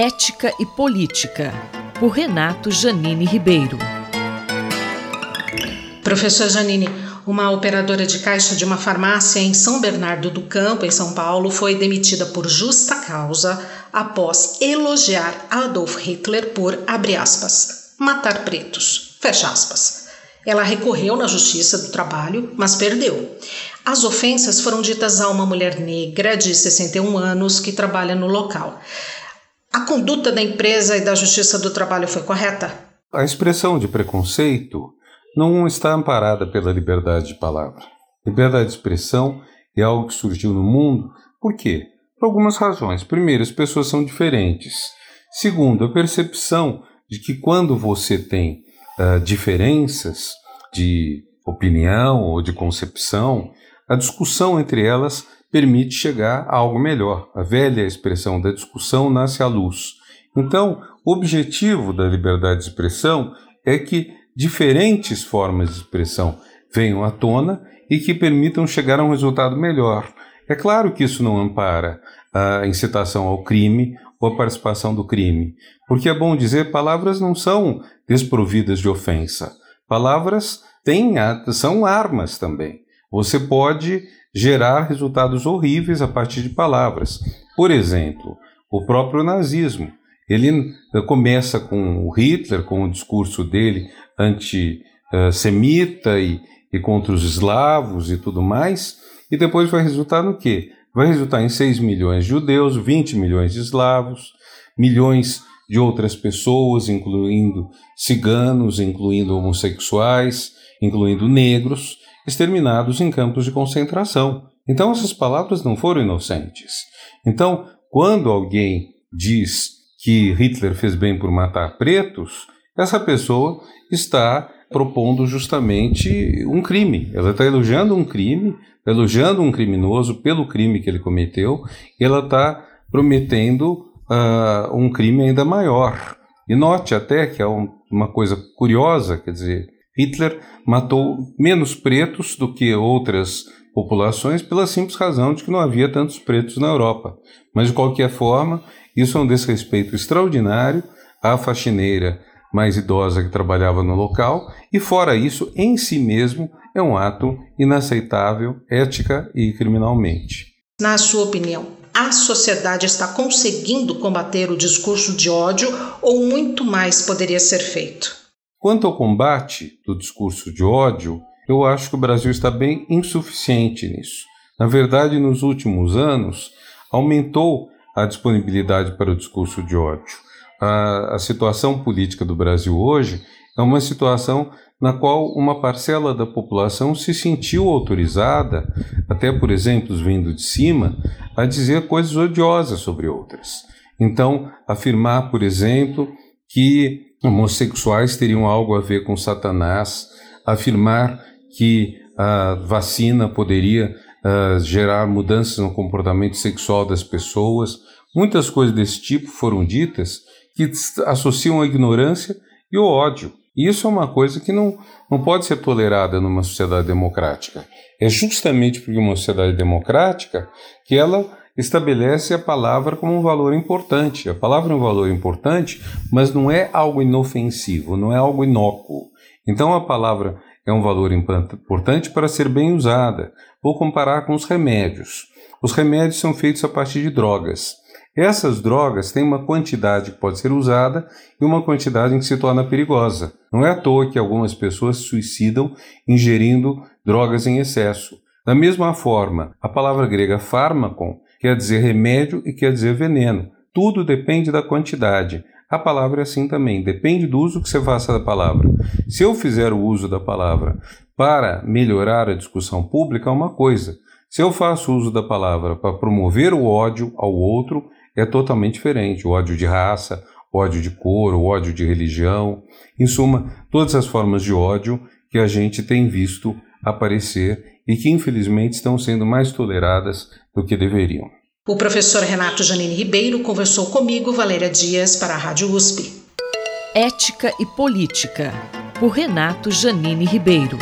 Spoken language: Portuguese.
Ética e Política, por Renato Janine Ribeiro. Professor Janine, uma operadora de caixa de uma farmácia em São Bernardo do Campo, em São Paulo, foi demitida por justa causa após elogiar Adolf Hitler por, abre aspas, matar pretos, fecha aspas. Ela recorreu na Justiça do Trabalho, mas perdeu. As ofensas foram ditas a uma mulher negra de 61 anos que trabalha no local. A conduta da empresa e da Justiça do Trabalho foi correta? A expressão de preconceito não está amparada pela liberdade de palavra. Liberdade de expressão é algo que surgiu no mundo. Por quê? Por algumas razões. Primeiro, as pessoas são diferentes. Segundo, a percepção de que quando você tem uh, diferenças de opinião ou de concepção, a discussão entre elas permite chegar a algo melhor. A velha expressão da discussão nasce à luz. Então, o objetivo da liberdade de expressão é que diferentes formas de expressão venham à tona e que permitam chegar a um resultado melhor. É claro que isso não ampara a incitação ao crime ou a participação do crime, porque é bom dizer, palavras não são desprovidas de ofensa. Palavras têm, são armas também. Você pode gerar resultados horríveis a partir de palavras. Por exemplo, o próprio nazismo. Ele eh, começa com o Hitler, com o discurso dele antissemita e, e contra os eslavos e tudo mais, e depois vai resultar no quê? Vai resultar em 6 milhões de judeus, 20 milhões de eslavos, milhões de outras pessoas, incluindo ciganos, incluindo homossexuais, incluindo negros, exterminados em campos de concentração. Então essas palavras não foram inocentes. Então, quando alguém diz que Hitler fez bem por matar pretos, essa pessoa está propondo justamente um crime. Ela está elogiando um crime, elogiando um criminoso pelo crime que ele cometeu, e ela está prometendo uh, um crime ainda maior. E note até que é um, uma coisa curiosa, quer dizer, Hitler matou menos pretos do que outras populações pela simples razão de que não havia tantos pretos na Europa. Mas de qualquer forma, isso é um desrespeito extraordinário à faxineira mais idosa que trabalhava no local, e fora isso, em si mesmo, é um ato inaceitável ética e criminalmente. Na sua opinião, a sociedade está conseguindo combater o discurso de ódio ou muito mais poderia ser feito? Quanto ao combate do discurso de ódio, eu acho que o Brasil está bem insuficiente nisso. Na verdade, nos últimos anos, aumentou a disponibilidade para o discurso de ódio. A, a situação política do Brasil hoje é uma situação na qual uma parcela da população se sentiu autorizada, até por exemplos vindo de cima, a dizer coisas odiosas sobre outras. Então, afirmar, por exemplo, que homossexuais teriam algo a ver com Satanás, afirmar que a vacina poderia uh, gerar mudanças no comportamento sexual das pessoas. Muitas coisas desse tipo foram ditas que associam a ignorância e o ódio. Isso é uma coisa que não, não pode ser tolerada numa sociedade democrática. É justamente porque uma sociedade democrática que ela estabelece a palavra como um valor importante. A palavra é um valor importante, mas não é algo inofensivo, não é algo inócuo. Então a palavra é um valor importante para ser bem usada. Vou comparar com os remédios. Os remédios são feitos a partir de drogas. Essas drogas têm uma quantidade que pode ser usada e uma quantidade que se torna perigosa. Não é à toa que algumas pessoas se suicidam ingerindo drogas em excesso. Da mesma forma, a palavra grega fármacon quer dizer remédio e quer dizer veneno. Tudo depende da quantidade. A palavra é assim também, depende do uso que você faça da palavra. Se eu fizer o uso da palavra para melhorar a discussão pública, é uma coisa. Se eu faço uso da palavra para promover o ódio ao outro, é totalmente diferente. O ódio de raça, ódio de cor, ódio de religião, em suma, todas as formas de ódio que a gente tem visto aparecer e que infelizmente estão sendo mais toleradas do que deveriam. O professor Renato Janine Ribeiro conversou comigo, Valéria Dias, para a Rádio USP. Ética e Política, por Renato Janine Ribeiro.